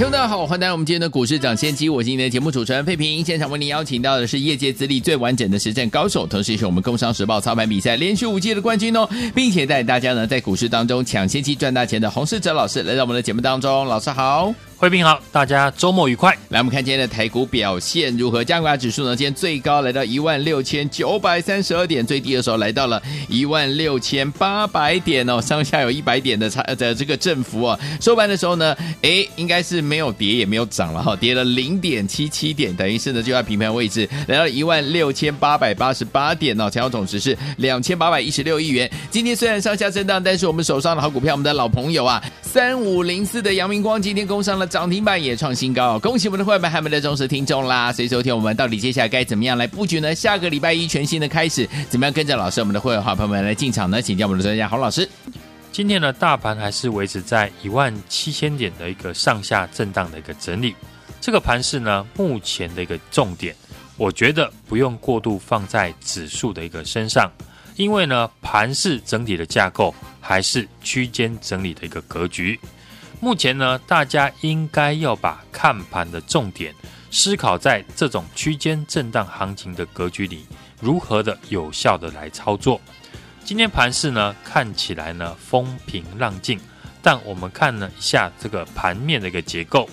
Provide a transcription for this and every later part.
听众大家好，欢迎来到我们今天的股市抢先机。我是今天的节目主持人佩平，现场为您邀请到的是业界资历最完整的实战高手，同时也是我们工商时报操盘比赛连续五届的冠军哦，并且带大家呢在股市当中抢先机赚大钱的洪世哲老师来到我们的节目当中，老师好。慧平好，大家周末愉快。来，我们看今天的台股表现如何？加权指数呢？今天最高来到一万六千九百三十二点，最低的时候来到了一万六千八百点哦，上下有一百点的差的这个振幅啊。收盘的时候呢，哎，应该是没有跌也没有涨了哈，跌了零点七七点，等于是呢就在平盘位置，来到一万六千八百八十八点哦，成交总值是两千八百一十六亿元。今天虽然上下震荡，但是我们手上的好股票，我们的老朋友啊，三五零四的阳明光今天攻上了。涨停板也创新高，恭喜我们的会员还有我们的忠实听众啦！所以收听我们到底接下来该怎么样来布局呢？下个礼拜一全新的开始，怎么样跟着老师我们的会员好朋友们来进场呢？请教我们的专家洪老师。今天的大盘还是维持在一万七千点的一个上下震荡的一个整理。这个盘势呢，目前的一个重点，我觉得不用过度放在指数的一个身上，因为呢，盘势整体的架构还是区间整理的一个格局。目前呢，大家应该要把看盘的重点思考在这种区间震荡行情的格局里，如何的有效的来操作。今天盘势呢，看起来呢风平浪静，但我们看了一下这个盘面的一个结构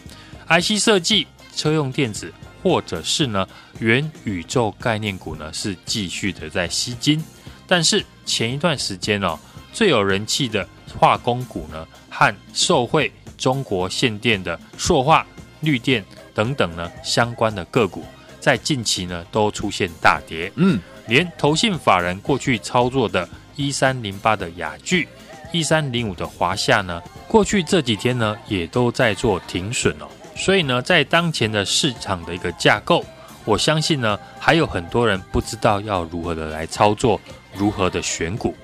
，IC 设计、车用电子或者是呢元宇宙概念股呢是继续的在吸金，但是前一段时间哦最有人气的化工股呢和受惠。中国限电的塑化、绿电等等呢相关的个股，在近期呢都出现大跌。嗯，连投信法人过去操作的一三零八的雅聚、一三零五的华夏呢，过去这几天呢也都在做停损哦。所以呢，在当前的市场的一个架构，我相信呢还有很多人不知道要如何的来操作，如何的选股。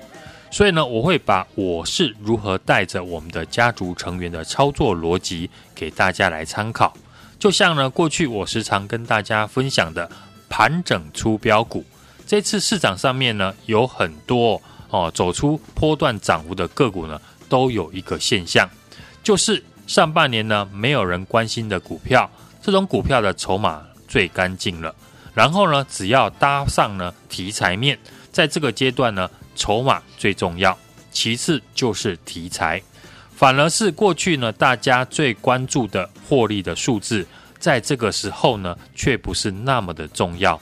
所以呢，我会把我是如何带着我们的家族成员的操作逻辑给大家来参考。就像呢，过去我时常跟大家分享的盘整出标股，这次市场上面呢有很多哦走出波段涨幅的个股呢，都有一个现象，就是上半年呢没有人关心的股票，这种股票的筹码最干净了。然后呢，只要搭上呢题材面，在这个阶段呢。筹码最重要，其次就是题材，反而是过去呢大家最关注的获利的数字，在这个时候呢却不是那么的重要，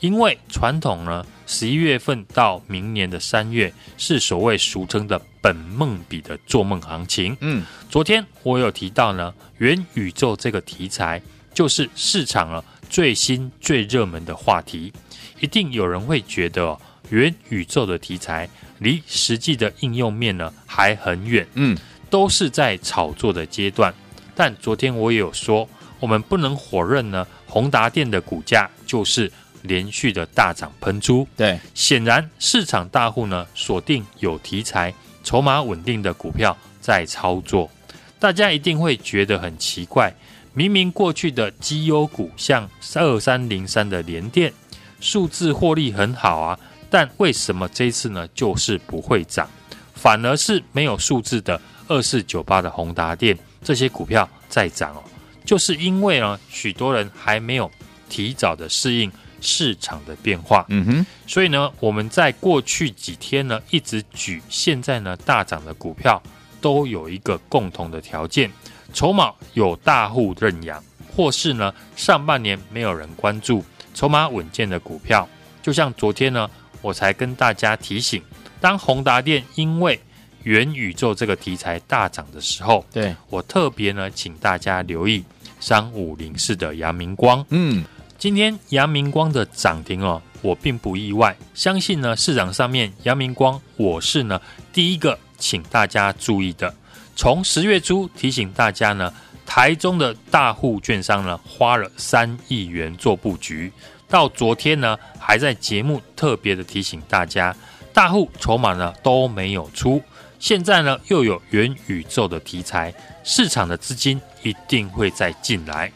因为传统呢十一月份到明年的三月是所谓俗称的本梦比的做梦行情。嗯，昨天我有提到呢元宇宙这个题材就是市场了最新最热门的话题，一定有人会觉得哦。元宇宙的题材离实际的应用面呢还很远，嗯，都是在炒作的阶段。但昨天我也有说，我们不能否认呢，宏达电的股价就是连续的大涨喷出。对，显然市场大户呢锁定有题材、筹码稳定的股票在操作。大家一定会觉得很奇怪，明明过去的绩优股像二三零三的联电，数字获利很好啊。但为什么这一次呢，就是不会涨，反而是没有数字的二四九八的宏达电这些股票在涨哦？就是因为呢，许多人还没有提早的适应市场的变化。嗯哼，所以呢，我们在过去几天呢，一直举现在呢大涨的股票，都有一个共同的条件：筹码有大户认养，或是呢上半年没有人关注，筹码稳健的股票，就像昨天呢。我才跟大家提醒，当宏达电因为元宇宙这个题材大涨的时候，对，我特别呢，请大家留意三五零四的阳明光。嗯，今天阳明光的涨停哦，我并不意外，相信呢市场上面阳明光我是呢第一个请大家注意的。从十月初提醒大家呢，台中的大户券商呢花了三亿元做布局。到昨天呢，还在节目特别的提醒大家，大户筹码呢都没有出，现在呢又有元宇宙的题材，市场的资金一定会再进来。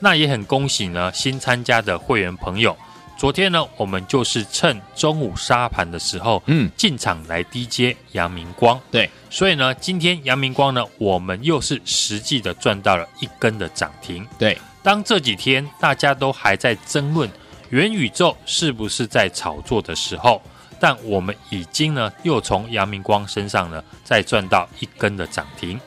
那也很恭喜呢，新参加的会员朋友。昨天呢，我们就是趁中午杀盘的时候，嗯，进场来低接阳明光。对，所以呢，今天阳明光呢，我们又是实际的赚到了一根的涨停。对，当这几天大家都还在争论元宇宙是不是在炒作的时候，但我们已经呢，又从阳明光身上呢，再赚到一根的涨停。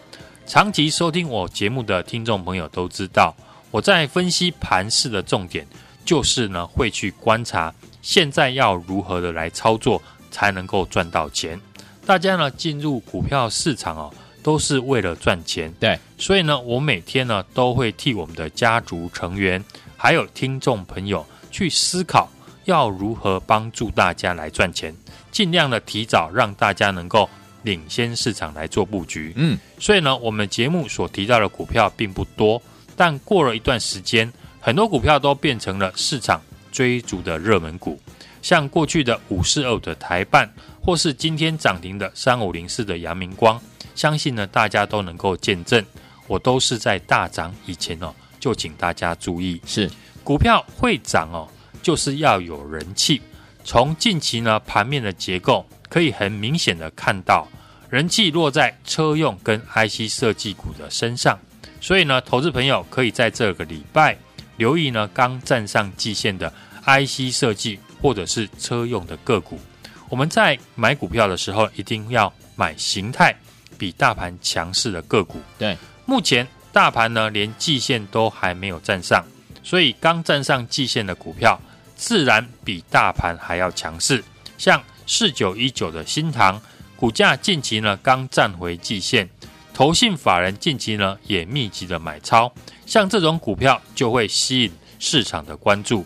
长期收听我节目的听众朋友都知道，我在分析盘势的重点。就是呢，会去观察现在要如何的来操作才能够赚到钱。大家呢进入股票市场哦，都是为了赚钱。对，所以呢，我每天呢都会替我们的家族成员还有听众朋友去思考，要如何帮助大家来赚钱，尽量的提早让大家能够领先市场来做布局。嗯，所以呢，我们节目所提到的股票并不多，但过了一段时间。很多股票都变成了市场追逐的热门股，像过去的五四二的台办，或是今天涨停的三五零四的阳明光，相信呢大家都能够见证，我都是在大涨以前哦，就请大家注意，是股票会涨哦，就是要有人气。从近期呢盘面的结构，可以很明显的看到，人气落在车用跟 IC 设计股的身上，所以呢，投资朋友可以在这个礼拜。留意呢，刚站上季线的 IC 设计或者是车用的个股，我们在买股票的时候，一定要买形态比大盘强势的个股。对，目前大盘呢连季线都还没有站上，所以刚站上季线的股票，自然比大盘还要强势。像四九一九的新塘，股价近期呢刚站回季线。投信法人近期呢也密集的买超，像这种股票就会吸引市场的关注。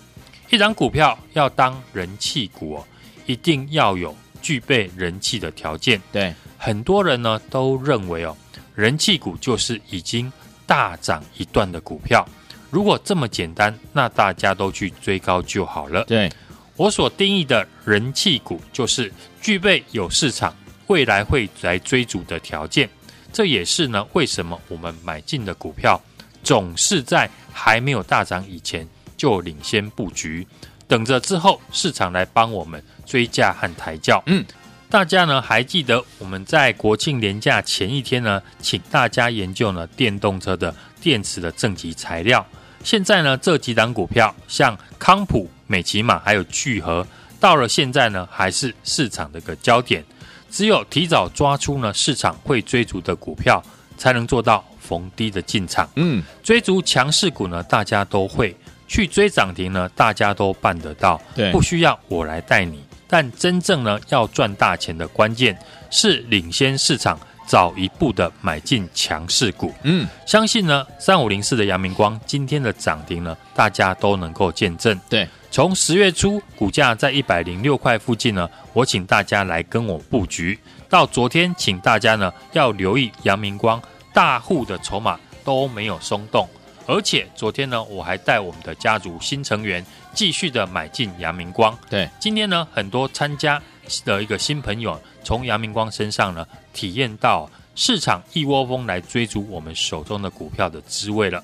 一张股票要当人气股哦，一定要有具备人气的条件。对，很多人呢都认为哦，人气股就是已经大涨一段的股票。如果这么简单，那大家都去追高就好了。对，我所定义的人气股，就是具备有市场未来会来追逐的条件。这也是呢，为什么我们买进的股票总是在还没有大涨以前就领先布局，等着之后市场来帮我们追价和抬轿。嗯，大家呢还记得我们在国庆连假前一天呢，请大家研究呢电动车的电池的正极材料。现在呢这几档股票，像康普、美琪玛还有聚合，到了现在呢还是市场的一个焦点。只有提早抓出呢市场会追逐的股票，才能做到逢低的进场。嗯，追逐强势股呢，大家都会去追涨停呢，大家都办得到。对，不需要我来带你。但真正呢要赚大钱的关键是领先市场，早一步的买进强势股。嗯，相信呢三五零四的阳明光今天的涨停呢，大家都能够见证。对。从十月初股价在一百零六块附近呢，我请大家来跟我布局。到昨天，请大家呢要留意阳明光大户的筹码都没有松动，而且昨天呢我还带我们的家族新成员继续的买进阳明光。对，今天呢很多参加的一个新朋友从阳明光身上呢体验到市场一窝蜂来追逐我们手中的股票的滋味了。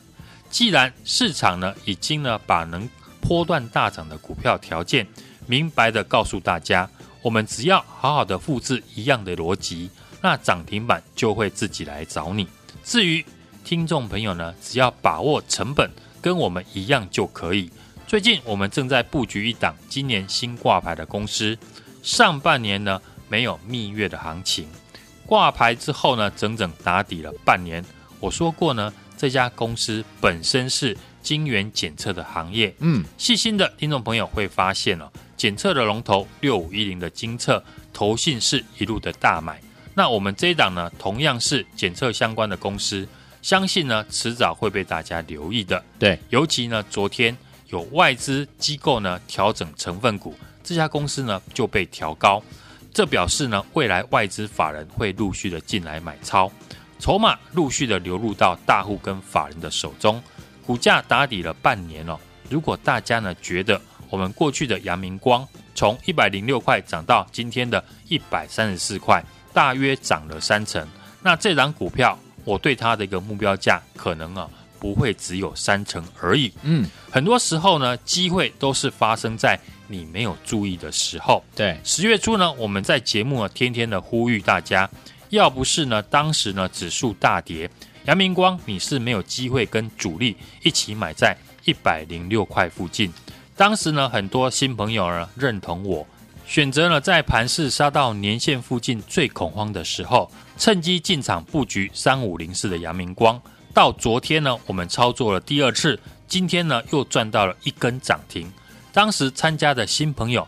既然市场呢已经呢把能波段大涨的股票条件，明白的告诉大家，我们只要好好的复制一样的逻辑，那涨停板就会自己来找你。至于听众朋友呢，只要把握成本，跟我们一样就可以。最近我们正在布局一档今年新挂牌的公司，上半年呢没有蜜月的行情，挂牌之后呢整整打底了半年。我说过呢，这家公司本身是。晶圆检测的行业，嗯，细心的听众朋友会发现哦，检测的龙头六五一零的精测，投信是一路的大买。那我们这一档呢，同样是检测相关的公司，相信呢，迟早会被大家留意的。对，尤其呢，昨天有外资机构呢调整成分股，这家公司呢就被调高，这表示呢，未来外资法人会陆续的进来买超，筹码陆续的流入到大户跟法人的手中。股价打底了半年了，如果大家呢觉得我们过去的阳明光从一百零六块涨到今天的一百三十四块，大约涨了三成。那这档股票，我对它的一个目标价可能啊不会只有三成而已。嗯，很多时候呢，机会都是发生在你没有注意的时候。对，十月初呢，我们在节目呢天天的呼吁大家，要不是呢当时呢指数大跌，阳明光你是没有机会跟主力一起买在一百零六块附近。当时呢，很多新朋友呢认同我，选择了在盘市杀到年线附近最恐慌的时候，趁机进场布局三五零四的阳明光。到昨天呢，我们操作了第二次，今天呢又赚到了一根涨停。当时参加的新朋友，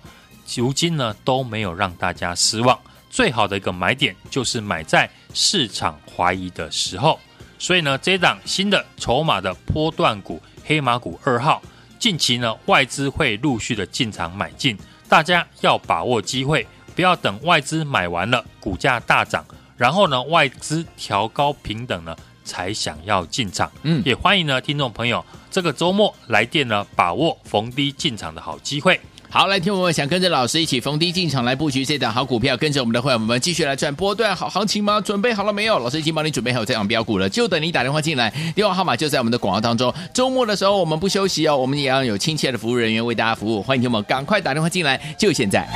如今呢都没有让大家失望。最好的一个买点就是买在市场怀疑的时候。所以呢，这档新的筹码的波段股黑马股二号。近期呢，外资会陆续的进场买进，大家要把握机会，不要等外资买完了，股价大涨，然后呢，外资调高平等呢，才想要进场。嗯，也欢迎呢，听众朋友，这个周末来电呢，把握逢低进场的好机会。好，来听我们想跟着老师一起逢低进场来布局这档好股票，跟着我们的会员们继续来赚波段好行情吗？准备好了没有？老师已经帮你准备好这档标股了，就等你打电话进来，电话号码就在我们的广告当中。周末的时候我们不休息哦，我们也要有亲切的服务人员为大家服务，欢迎听我们赶快打电话进来，就现在。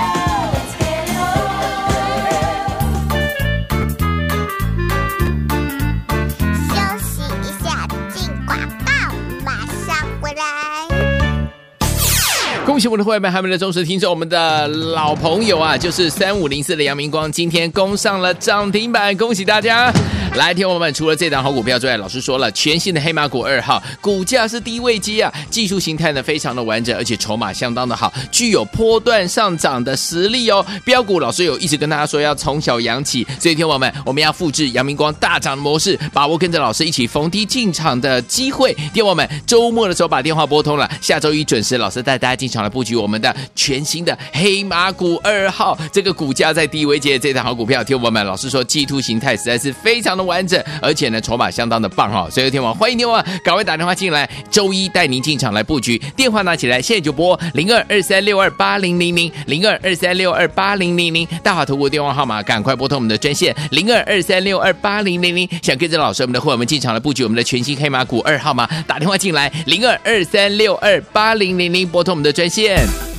喜我们的会员们，还有我们的忠实听众，我们的老朋友啊，就是三五零四的杨明光，今天攻上了涨停板，恭喜大家！来，听我们除了这档好股票之外，老师说了，全新的黑马股二号，股价是低位机啊，技术形态呢非常的完整，而且筹码相当的好，具有波段上涨的实力哦。标股老师有一直跟大家说要从小养起，所以听我们，我们要复制阳明光大涨的模式，把握跟着老师一起逢低进场的机会。听我们周末的时候把电话拨通了，下周一准时，老师带大家进场来布局我们的全新的黑马股二号，这个股价在低位阶这档好股票，听我们老师说，技术形态实在是非常的。完整，而且呢，筹码相当的棒哈，所以天王欢迎天王，赶快打电话进来，周一带您进场来布局，电话拿起来，现在就拨零二二三六二八零零零零二二三六二八零零零，大华投顾电话号码，赶快拨通我们的专线零二二三六二八零零零，想跟着老师我们的伙伴们进场来布局我们的全新黑马股二号码，打电话进来零二二三六二八零零零，拨通我们的专线。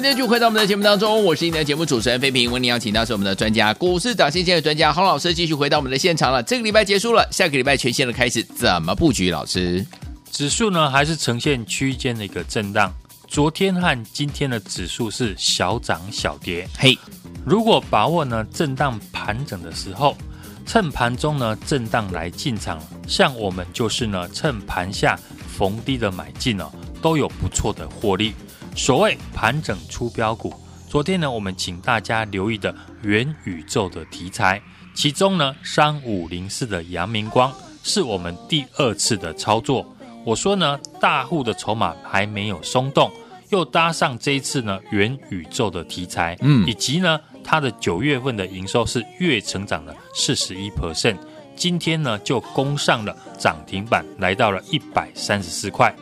欢迎继续回到我们的节目当中，我是今天的节目主持人飞平。为你邀请到是我们的专家，股市涨先见的专家洪老师，继续回到我们的现场了。这个礼拜结束了，下个礼拜全线的开始，怎么布局？老师，指数呢还是呈现区间的一个震荡。昨天和今天的指数是小涨小跌。嘿，如果把握呢震荡盘整的时候，趁盘中呢震荡来进场，像我们就是呢趁盘下逢低的买进哦，都有不错的获利。所谓盘整出标股，昨天呢，我们请大家留意的元宇宙的题材，其中呢，三五零四的阳明光是我们第二次的操作。我说呢，大户的筹码还没有松动，又搭上这一次呢元宇宙的题材，嗯，以及呢，它的九月份的营收是月成长了四十一 percent。今天呢就攻上了涨停板，来到了一百三十四块。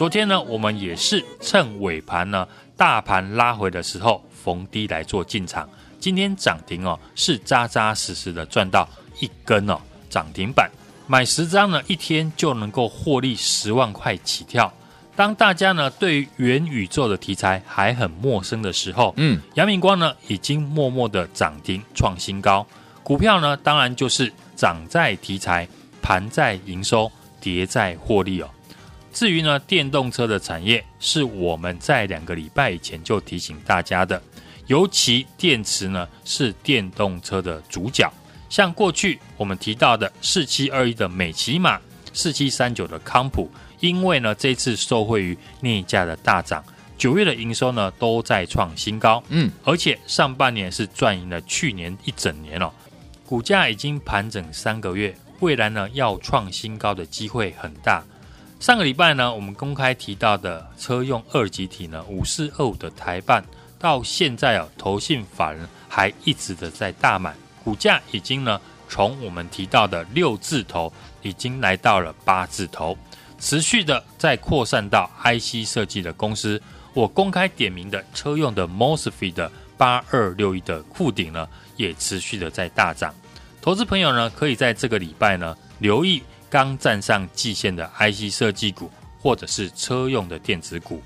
昨天呢，我们也是趁尾盘呢大盘拉回的时候逢低来做进场。今天涨停哦，是扎扎实实的赚到一根哦涨停板，买十张呢，一天就能够获利十万块起跳。当大家呢对于元宇宙的题材还很陌生的时候，嗯，杨明光呢已经默默的涨停创新高。股票呢当然就是涨在题材，盘在营收，跌在获利哦。至于呢电动车的产业，是我们在两个礼拜以前就提醒大家的。尤其电池呢是电动车的主角，像过去我们提到的四七二一的美琪马，四七三九的康普，因为呢这次受惠于镍价的大涨，九月的营收呢都在创新高，嗯，而且上半年是赚赢了去年一整年哦，股价已经盘整三个月，未来呢要创新高的机会很大。上个礼拜呢我们公开提到的车用二极体呢五四二五的台办。到现在啊，投信法人还一直的在大买，股价已经呢从我们提到的六字头，已经来到了八字头，持续的在扩散到 IC 设计的公司。我公开点名的车用的 MOSFET 的八二六一的库顶呢，也持续的在大涨。投资朋友呢，可以在这个礼拜呢留意刚站上季线的 IC 设计股，或者是车用的电子股。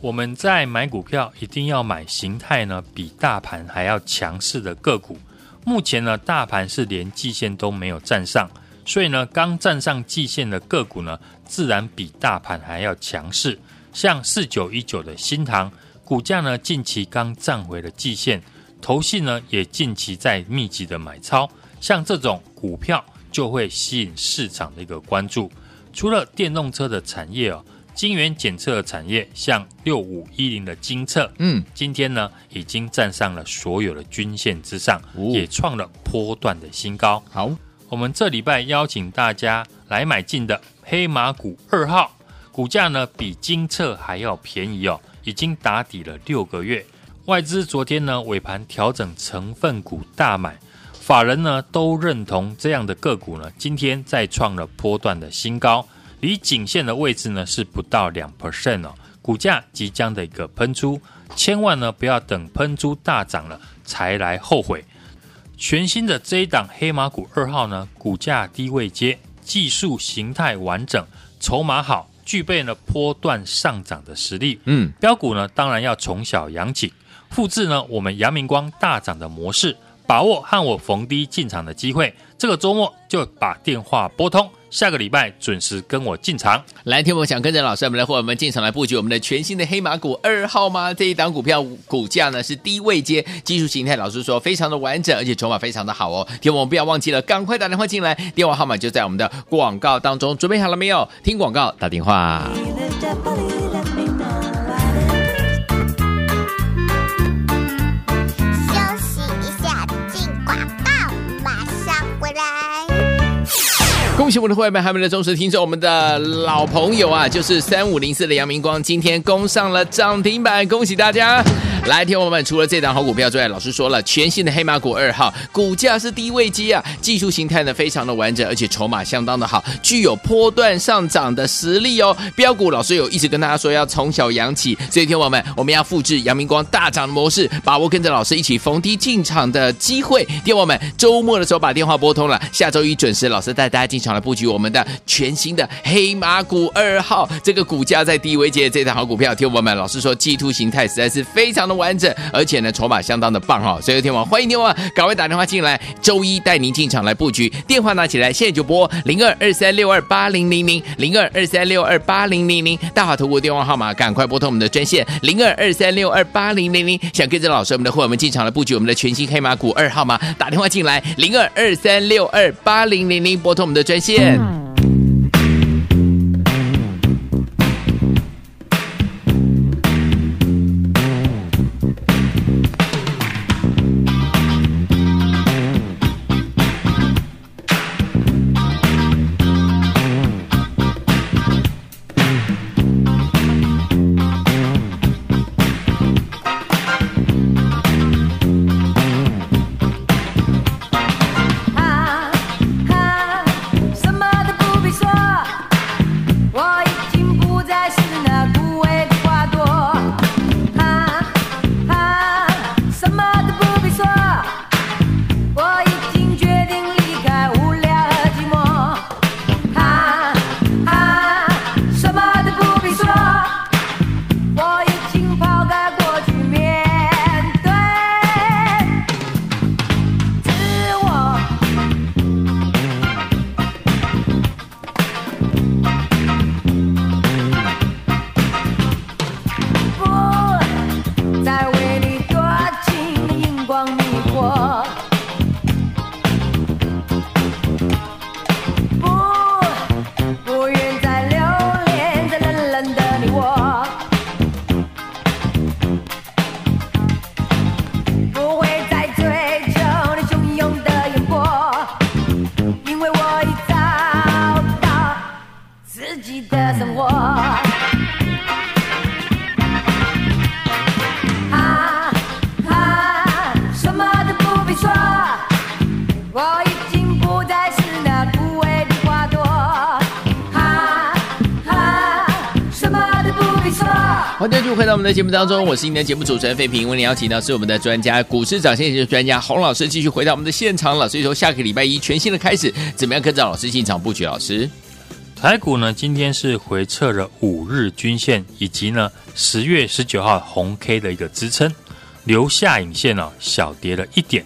我们在买股票一定要买形态呢比大盘还要强势的个股。目前呢，大盘是连季线都没有站上，所以呢，刚站上季线的个股呢，自然比大盘还要强势。像四九一九的新唐股价呢，近期刚站回了季线，投信呢也近期在密集的买超，像这种股票就会吸引市场的一个关注。除了电动车的产业哦。晶圆检测产业，像六五一零的精测，嗯，今天呢已经站上了所有的均线之上，哦、也创了波段的新高。好，我们这礼拜邀请大家来买进的黑马股二号，股价呢比精测还要便宜哦，已经打底了六个月。外资昨天呢尾盘调整成分股大买，法人呢都认同这样的个股呢，今天再创了波段的新高。离颈线的位置呢是不到两 percent 哦，股价即将的一个喷出，千万呢不要等喷出大涨了才来后悔。全新的这一档黑马股二号呢，股价低位接，技术形态完整，筹码好，具备了波段上涨的实力。嗯，标股呢当然要从小养起，复制呢我们阳明光大涨的模式，把握和我逢低进场的机会。这个周末就把电话拨通。下个礼拜准时跟我进场。来，听我想跟着老师，我们来和我们进场来布局我们的全新的黑马股二号吗？这一档股票股价呢是低位接，技术形态老师说非常的完整，而且筹码非常的好哦。听我们不要忘记了，赶快打电话进来，电话号码就在我们的广告当中。准备好了没有？听广告打电话。恭喜我们的会员们，还有我们的忠实听众，我们的老朋友啊，就是三五零四的阳明光，今天攻上了涨停板，恭喜大家！来，听我们，除了这档好股票之外，老师说了，全新的黑马股二号，股价是低位机啊，技术形态呢非常的完整，而且筹码相当的好，具有波段上涨的实力哦。标股老师有一直跟大家说要从小养起，所以听我们，我们要复制阳明光大涨的模式，把握跟着老师一起逢低进场的机会。听我们，周末的时候把电话拨通了，下周一准时，老师带大家进场来布局我们的全新的黑马股二号，这个股价在低位阶这档好股票，听我们，老师说技术形态实在是非常的完整，而且呢，筹码相当的棒哈，所以天王欢迎天王赶快打电话进来，周一带您进场来布局，电话拿起来，现在就拨零二二三六二八零零零零二二三六二八零零零，大华投顾电话号码，赶快拨通我们的专线零二二三六二八零零零，想跟着老师我们的会员们进场来布局我们的全新黑马股二号吗？打电话进来零二二三六二八零零零，拨通我们的专线。哈的节目当中，我是您的节目主持人费平。为您邀请到是我们的专家，股市涨先机的专家洪老师，继续回到我们的现场了。所以说，下个礼拜一全新的开始，怎么样跟着老师进场布局？老师，台股呢，今天是回测了五日均线，以及呢十月十九号红 K 的一个支撑，留下影线哦，小跌了一点。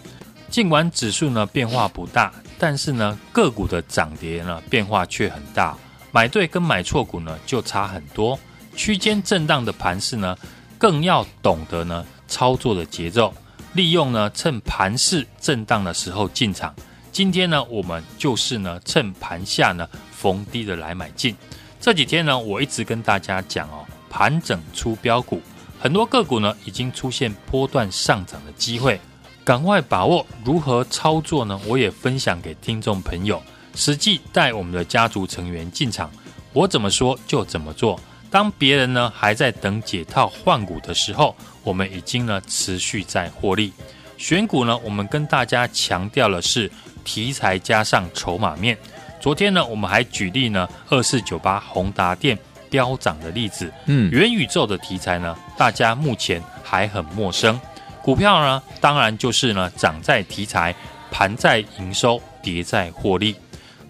尽管指数呢变化不大，但是呢个股的涨跌呢变化却很大，买对跟买错股呢就差很多。区间震荡的盘势呢，更要懂得呢操作的节奏，利用呢趁盘势震荡的时候进场。今天呢，我们就是呢趁盘下呢逢低的来买进。这几天呢，我一直跟大家讲哦，盘整出标股，很多个股呢已经出现波段上涨的机会，赶快把握。如何操作呢？我也分享给听众朋友，实际带我们的家族成员进场，我怎么说就怎么做。当别人呢还在等解套换股的时候，我们已经呢持续在获利。选股呢，我们跟大家强调的是题材加上筹码面。昨天呢，我们还举例呢二四九八宏达电飙涨的例子。嗯，元宇宙的题材呢，大家目前还很陌生。股票呢，当然就是呢涨在题材，盘在营收，跌在获利。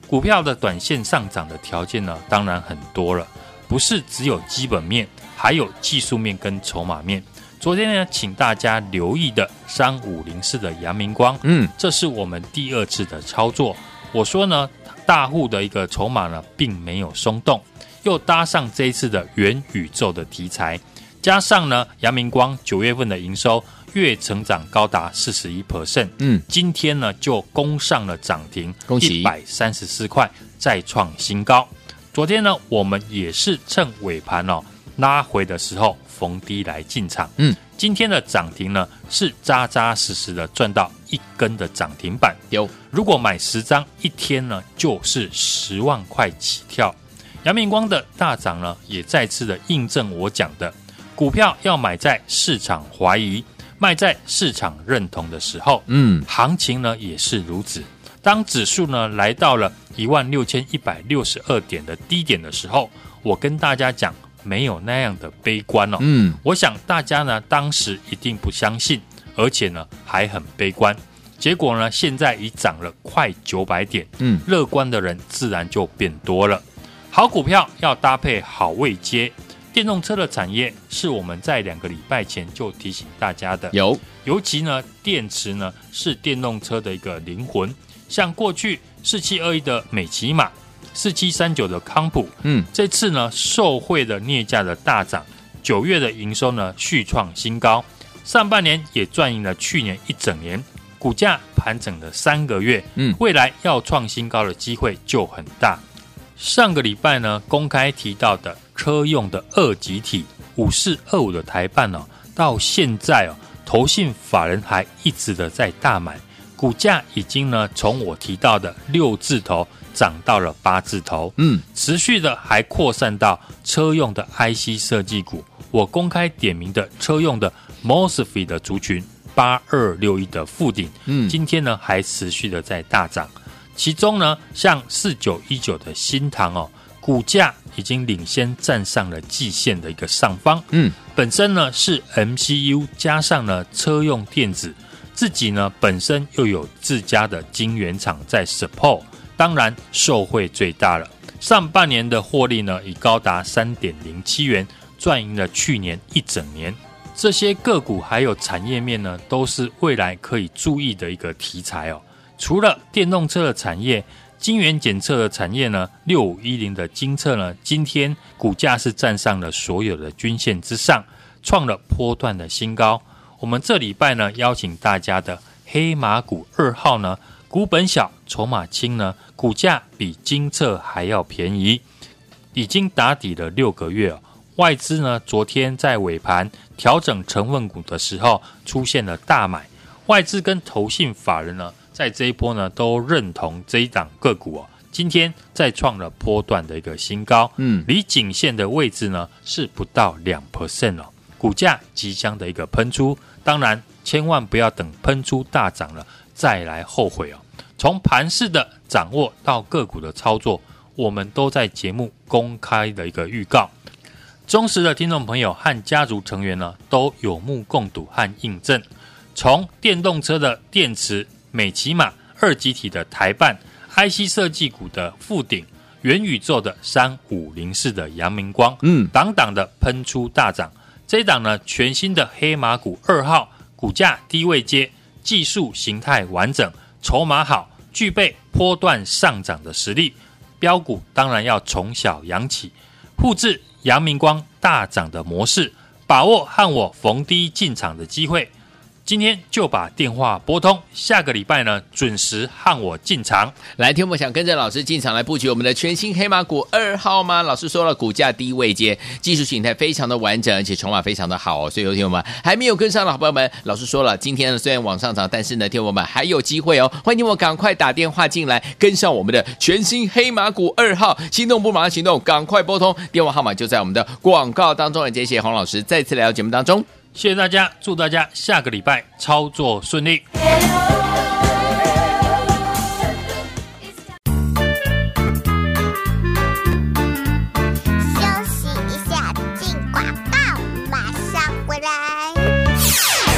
股票的短线上涨的条件呢，当然很多了。不是只有基本面，还有技术面跟筹码面。昨天呢，请大家留意的三五零四的阳明光，嗯，这是我们第二次的操作。我说呢，大户的一个筹码呢，并没有松动，又搭上这一次的元宇宙的题材，加上呢，阳明光九月份的营收月成长高达四十一 percent，嗯，今天呢就攻上了涨停，恭喜一百三十四块，再创新高。昨天呢，我们也是趁尾盘哦拉回的时候逢低来进场。嗯，今天的涨停呢是扎扎实实的赚到一根的涨停板。有，如果买十张一天呢，就是十万块起跳。阳明光的大涨呢，也再次的印证我讲的，股票要买在市场怀疑、卖在市场认同的时候。嗯，行情呢也是如此。当指数呢来到了一万六千一百六十二点的低点的时候，我跟大家讲，没有那样的悲观哦。嗯，我想大家呢当时一定不相信，而且呢还很悲观。结果呢现在已涨了快九百点，嗯，乐观的人自然就变多了。好股票要搭配好位接，电动车的产业是我们在两个礼拜前就提醒大家的。有，尤其呢电池呢是电动车的一个灵魂。像过去四七二一的美琪玛，四七三九的康普，嗯，这次呢受惠的镍价的大涨，九月的营收呢续创新高，上半年也赚赢了去年一整年，股价盘整了三个月，嗯，未来要创新高的机会就很大。上个礼拜呢公开提到的车用的二极体五四二五的台办哦，到现在哦，投信法人还一直的在大买。股价已经呢，从我提到的六字头涨到了八字头，嗯，持续的还扩散到车用的 IC 设计股。我公开点名的车用的 MOSFET 的族群八二六一的附顶，嗯，今天呢还持续的在大涨。其中呢，像四九一九的新唐哦，股价已经领先站上了季线的一个上方，嗯，本身呢是 MCU 加上了车用电子。自己呢，本身又有自家的晶圆厂在 support，当然受惠最大了。上半年的获利呢，已高达三点零七元，赚赢了去年一整年。这些个股还有产业面呢，都是未来可以注意的一个题材哦。除了电动车的产业，晶圆检测的产业呢，六五一零的精测呢，今天股价是站上了所有的均线之上，创了波段的新高。我们这礼拜呢，邀请大家的黑马股二号呢，股本小、筹码轻呢，股价比金策还要便宜，已经打底了六个月哦。外资呢，昨天在尾盘调整成分股的时候，出现了大买。外资跟投信法人呢，在这一波呢，都认同这一档个股哦，今天再创了波段的一个新高，嗯，离颈线的位置呢是不到两 percent 哦，股价即将的一个喷出，当然千万不要等喷出大涨了再来后悔哦。从盘势的掌握到个股的操作，我们都在节目公开的一个预告，忠实的听众朋友和家族成员呢都有目共睹和印证。从电动车的电池、美骑马、二极体的台办、IC 设计股的富鼎、元宇宙的三五零四的阳明光，嗯，档档的喷出大涨。这一档呢，全新的黑马股二号，股价低位接，技术形态完整，筹码好，具备波段上涨的实力。标股当然要从小养起，复制阳明光大涨的模式，把握和我逢低进场的机会。今天就把电话拨通，下个礼拜呢准时和我进场。来，听我想跟着老师进场来布局我们的全新黑马股二号吗？老师说了，股价低位接，技术形态非常的完整，而且筹码非常的好哦。所以有听友们还没有跟上的好朋友们，老师说了，今天呢虽然往上涨，但是呢，听友们还有机会哦。欢迎听我赶快打电话进来，跟上我们的全新黑马股二号，心动不马上行动，赶快拨通电话号码就在我们的广告当中。也谢谢黄老师再次来到节目当中。谢谢大家，祝大家下个礼拜操作顺利。休息一下，进广告，马上回来。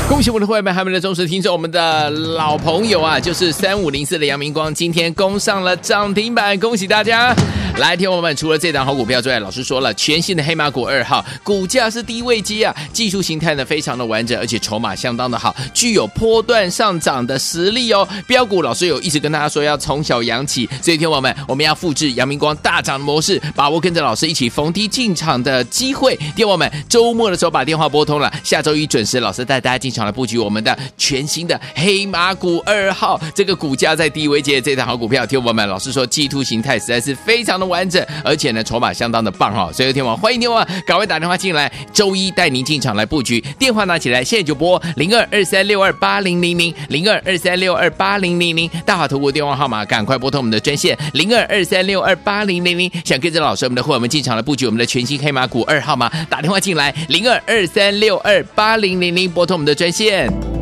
恭喜我们的会员们，还有我们的忠实听众，我们的老朋友啊，就是三五零四的杨明光，今天攻上了涨停板，恭喜大家！来，听我们除了这档好股票之外，老师说了，全新的黑马股二号股价是低位机啊，技术形态呢非常的完整，而且筹码相当的好，具有波段上涨的实力哦。标股老师有一直跟大家说要从小养起，所以听我们，我们要复制阳明光大涨的模式，把握跟着老师一起逢低进场的机会。听我们周末的时候把电话拨通了，下周一准时老师带大家进场来布局我们的全新的黑马股二号，这个股价在低位阶这档好股票，听我们老师说技术形态实在是非常的完整，而且呢，筹码相当的棒哈，所以天王欢迎天王赶快打电话进来，周一带您进场来布局，电话拿起来，现在就拨零二二三六二八零零零零二二三六二八零零零，大华投顾电话号码，赶快拨通我们的专线零二二三六二八零零零，想跟着老师我们的伙伴们进场来布局我们的全新黑马股二号吗？打电话进来零二二三六二八零零零，拨通我们的专线。